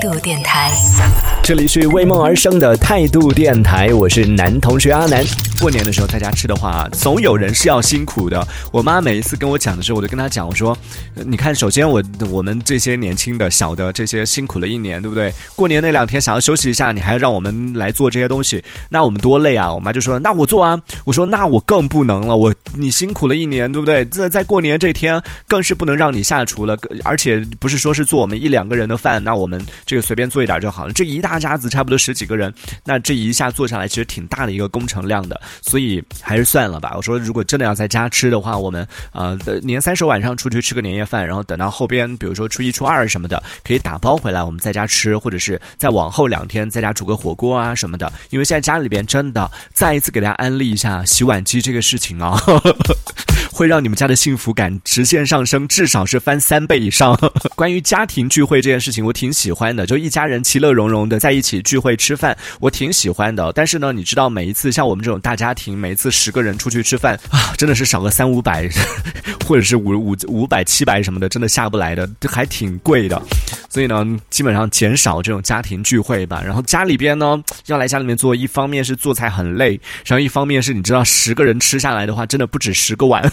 度电台。这里是为梦而生的态度电台，我是男同学阿南。过年的时候在家吃的话，总有人是要辛苦的。我妈每一次跟我讲的时候，我就跟她讲，我说，你看，首先我我们这些年轻的小的这些辛苦了一年，对不对？过年那两天想要休息一下，你还让我们来做这些东西，那我们多累啊！我妈就说，那我做啊。我说，那我更不能了，我你辛苦了一年，对不对？在在过年这天，更是不能让你下厨了，而且不是说是做我们一两个人的饭，那我们这个随便做一点就好了。这一大家子差不多十几个人，那这一下做下来，其实挺大的一个工程量的，所以还是算了吧。我说，如果真的要在家吃的话，我们呃年三十晚上出去吃个年夜饭，然后等到后边，比如说初一、初二什么的，可以打包回来，我们在家吃，或者是再往后两天在家煮个火锅啊什么的。因为现在家里边真的再一次给大家安利一下洗碗机这个事情啊。会让你们家的幸福感直线上升，至少是翻三倍以上。关于家庭聚会这件事情，我挺喜欢的，就一家人其乐融融的在一起聚会吃饭，我挺喜欢的。但是呢，你知道，每一次像我们这种大家庭，每一次十个人出去吃饭 啊，真的是少个三五百，或者是五五五百七百什么的，真的下不来的，这还挺贵的。所以呢，基本上减少这种家庭聚会吧。然后家里边呢，要来家里面做，一方面是做菜很累，然后一方面是你知道，十个人吃下来的话，真的不止十个碗。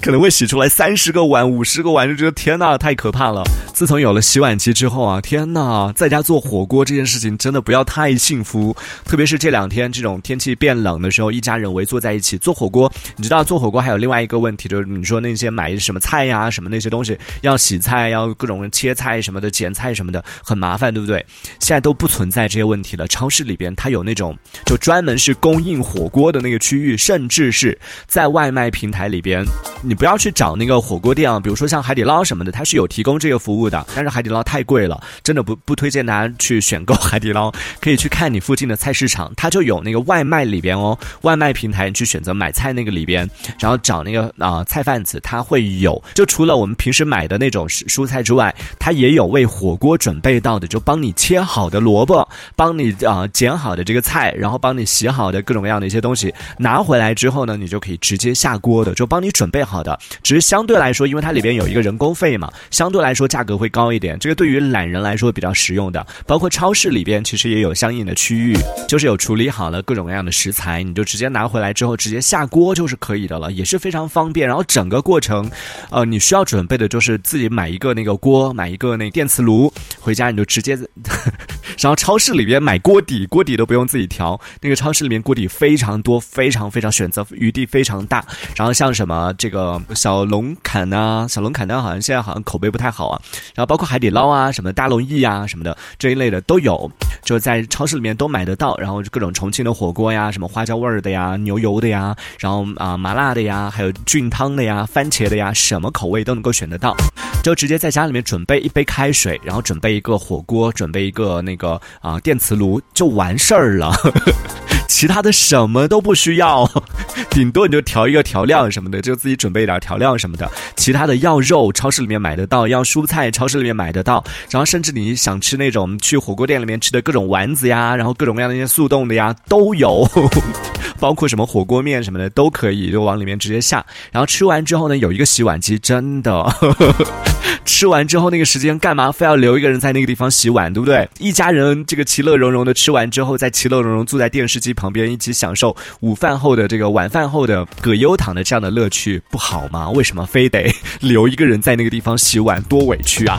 可能会洗出来三十个碗、五十个碗，就觉得天呐，太可怕了。自从有了洗碗机之后啊，天呐，在家做火锅这件事情真的不要太幸福。特别是这两天这种天气变冷的时候，一家人围坐在一起做火锅。你知道做火锅还有另外一个问题，就是你说那些买什么菜呀、什么那些东西，要洗菜，要各种切菜什么的、剪菜什么的，很麻烦，对不对？现在都不存在这些问题了。超市里边它有那种就专门是供应火锅的那个区域，甚至是在外卖平台里边，你不要去找那个火锅店啊，比如说像海底捞什么的，它是有提供这个服务的，但是海底捞太贵了，真的不不推荐大家去选购海底捞，可以去看你附近的菜市场，它就有那个外卖里边哦，外卖平台你去选择买菜那个里边，然后找那个啊、菜贩子，他会有，就除了我们平时买的那种蔬蔬菜之外，它也有为火锅准备到的，就帮你切好的萝卜，帮你啊、剪好的这个菜，然后帮你洗好的各种各样的一些东西，拿回来之后呢，你就可以直接下锅的，就帮你准备好的。只是相对来说，因为它里边有一个人工费嘛，相对来说价格会高一点。这个对于懒人来说比较实用的。包括超市里边其实也有相应的区域，就是有处理好了各种各样的食材，你就直接拿回来之后直接下锅就是可以的了，也是非常方便。然后整个过程，呃，你需要准备的就是自己买一个那个锅，买一个那电磁炉，回家你就直接。然后超市里边买锅底，锅底都不用自己调，那个超市里面锅底非常多，非常非常选择余地非常大。然后像什么这个小龙坎呐、小龙坎呢，好像现在好像口碑不太好啊。然后包括海底捞啊、什么大龙燚啊什么的这一类的都有，就在超市里面都买得到。然后各种重庆的火锅呀，什么花椒味儿的呀、牛油的呀，然后啊、麻辣的呀，还有菌汤的呀、番茄的呀，什么口味都能够选得到。就直接在家里面准备一杯开水，然后准备一个火锅，准备一个那个啊、电磁炉就完事儿了。其他的什么都不需要，顶多你就调一个调料什么的，就自己准备一点调料什么的。其他的要肉，超市里面买得到；要蔬菜，超市里面买得到。然后甚至你想吃那种去火锅店里面吃的各种丸子呀，然后各种各样的一些速冻的呀，都有。包括什么火锅面什么的都可以，就往里面直接下。然后吃完之后呢，有一个洗碗机，真的。吃完之后那个时间干嘛非要留一个人在那个地方洗碗，对不对？一家人这个其乐融融的吃完之后，再其乐融融坐在电视机旁边一起享受午饭后的这个晚饭后的葛优躺的这样的乐趣，不好吗？为什么非得留一个人在那个地方洗碗，多委屈啊！